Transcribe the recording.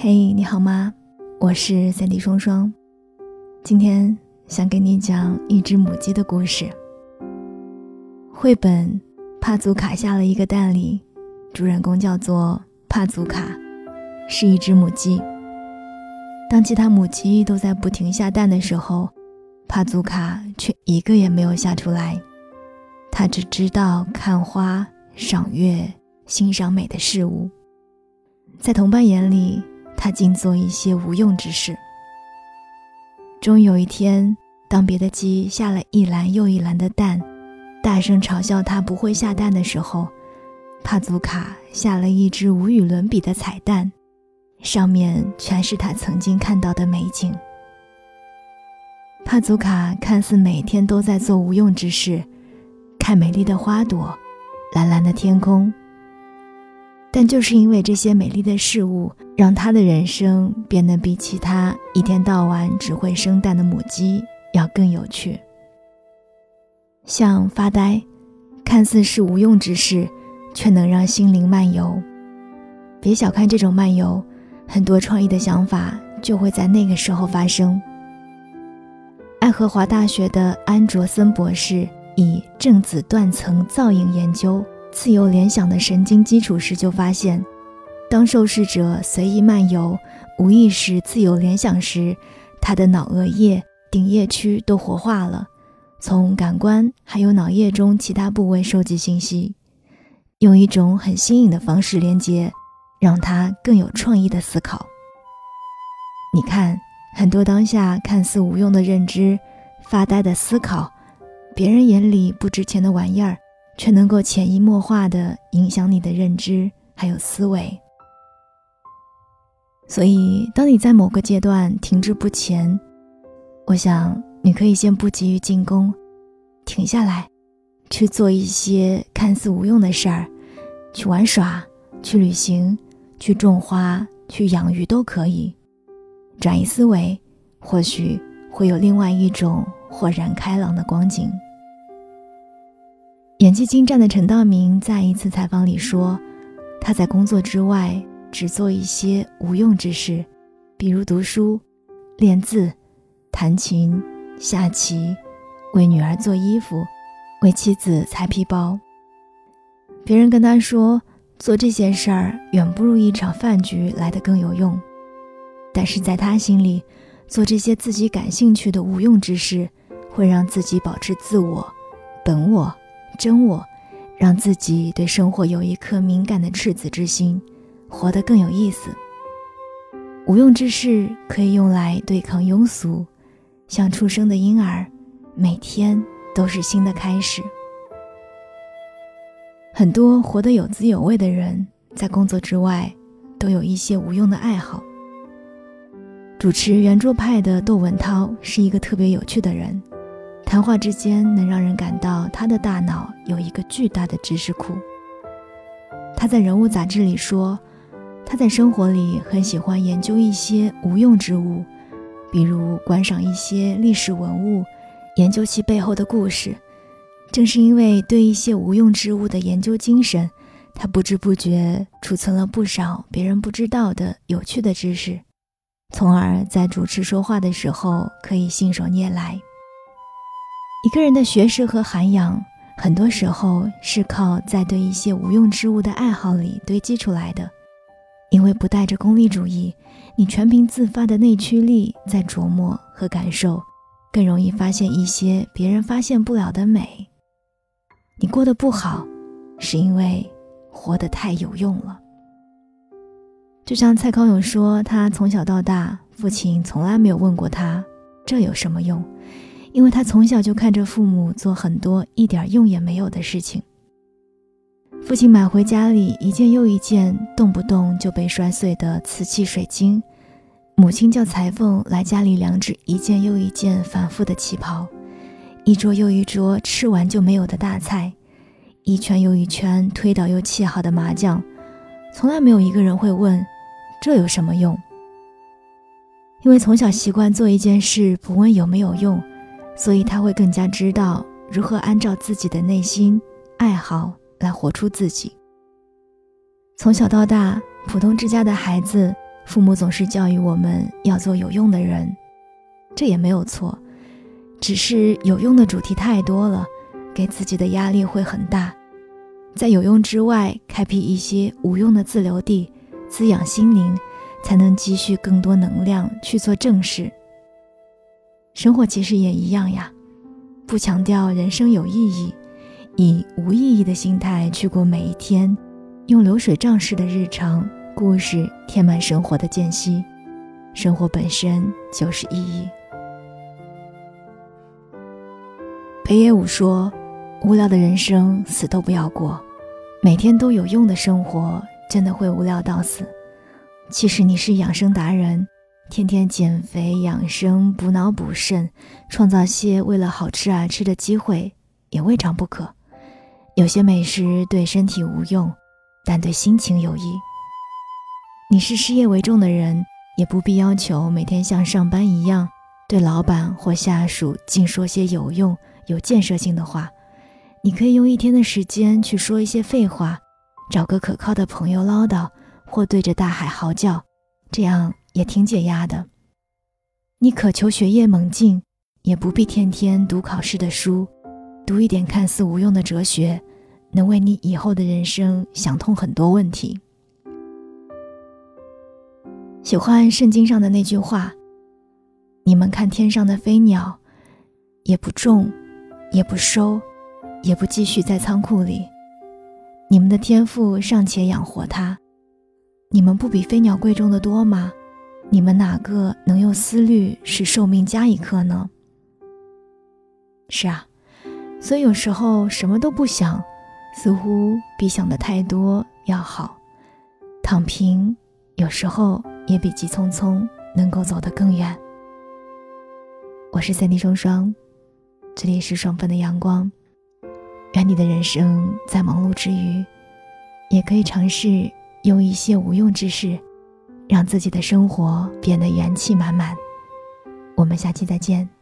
嘿，你好吗？我是三 D 双双，今天想给你讲一只母鸡的故事。绘本帕祖卡下了一个蛋里，主人公叫做帕祖卡，是一只母鸡。当其他母鸡都在不停下蛋的时候，帕祖卡却一个也没有下出来。他只知道看花、赏月、欣赏美的事物。在同伴眼里，他尽做一些无用之事。终有一天，当别的鸡下了一篮又一篮的蛋，大声嘲笑他不会下蛋的时候，帕祖卡下了一只无与伦比的彩蛋，上面全是他曾经看到的美景。帕祖卡看似每天都在做无用之事，看美丽的花朵，蓝蓝的天空。但就是因为这些美丽的事物，让他的人生变得比其他一天到晚只会生蛋的母鸡要更有趣。像发呆，看似是无用之事，却能让心灵漫游。别小看这种漫游，很多创意的想法就会在那个时候发生。爱荷华大学的安卓森博士以正子断层造影研究。自由联想的神经基础时，就发现，当受试者随意漫游、无意识自由联想时，他的脑额叶、顶叶区都活化了，从感官还有脑叶中其他部位收集信息，用一种很新颖的方式连接，让他更有创意的思考。你看，很多当下看似无用的认知、发呆的思考、别人眼里不值钱的玩意儿。却能够潜移默化地影响你的认知还有思维。所以，当你在某个阶段停滞不前，我想你可以先不急于进攻，停下来，去做一些看似无用的事儿，去玩耍，去旅行，去种花，去养鱼都可以。转移思维，或许会有另外一种豁然开朗的光景。演技精湛的陈道明在一次采访里说：“他在工作之外只做一些无用之事，比如读书、练字、弹琴、下棋，为女儿做衣服，为妻子裁皮包。别人跟他说，做这些事儿远不如一场饭局来得更有用。但是在他心里，做这些自己感兴趣的无用之事，会让自己保持自我、本我。”真我，让自己对生活有一颗敏感的赤子之心，活得更有意思。无用之事可以用来对抗庸俗，像出生的婴儿，每天都是新的开始。很多活得有滋有味的人，在工作之外，都有一些无用的爱好。主持圆桌派的窦文涛是一个特别有趣的人。谈话之间，能让人感到他的大脑有一个巨大的知识库。他在《人物》杂志里说，他在生活里很喜欢研究一些无用之物，比如观赏一些历史文物，研究其背后的故事。正是因为对一些无用之物的研究精神，他不知不觉储存了不少别人不知道的有趣的知识，从而在主持说话的时候可以信手拈来。一个人的学识和涵养，很多时候是靠在对一些无用之物的爱好里堆积出来的。因为不带着功利主义，你全凭自发的内驱力在琢磨和感受，更容易发现一些别人发现不了的美。你过得不好，是因为活得太有用了。就像蔡康永说，他从小到大，父亲从来没有问过他这有什么用。因为他从小就看着父母做很多一点用也没有的事情。父亲买回家里一件又一件动不动就被摔碎的瓷器水晶，母亲叫裁缝来家里量制一件又一件反复的旗袍，一桌又一桌吃完就没有的大菜，一圈又一圈推倒又砌好的麻将，从来没有一个人会问，这有什么用？因为从小习惯做一件事不问有没有用。所以他会更加知道如何按照自己的内心爱好来活出自己。从小到大，普通之家的孩子，父母总是教育我们要做有用的人，这也没有错，只是有用的主题太多了，给自己的压力会很大。在有用之外，开辟一些无用的自留地，滋养心灵，才能积蓄更多能量去做正事。生活其实也一样呀，不强调人生有意义，以无意义的心态去过每一天，用流水账式的日常故事填满生活的间隙，生活本身就是意义。北野武说：“无聊的人生死都不要过，每天都有用的生活真的会无聊到死。其实你是养生达人。”天天减肥养生补脑补肾，创造些为了好吃而吃的机会，也未尝不可。有些美食对身体无用，但对心情有益。你是事业为重的人，也不必要求每天像上班一样，对老板或下属尽说些有用、有建设性的话。你可以用一天的时间去说一些废话，找个可靠的朋友唠叨，或对着大海嚎叫，这样。也挺解压的。你渴求学业猛进，也不必天天读考试的书，读一点看似无用的哲学，能为你以后的人生想通很多问题。喜欢圣经上的那句话：“你们看天上的飞鸟，也不种，也不收，也不继续在仓库里，你们的天赋尚且养活它，你们不比飞鸟贵重的多吗？”你们哪个能用思虑使寿命加一刻呢？是啊，所以有时候什么都不想，似乎比想的太多要好。躺平有时候也比急匆匆能够走得更远。我是三 D 双双，这里是双份的阳光。愿你的人生在忙碌之余，也可以尝试用一些无用之事。让自己的生活变得元气满满。我们下期再见。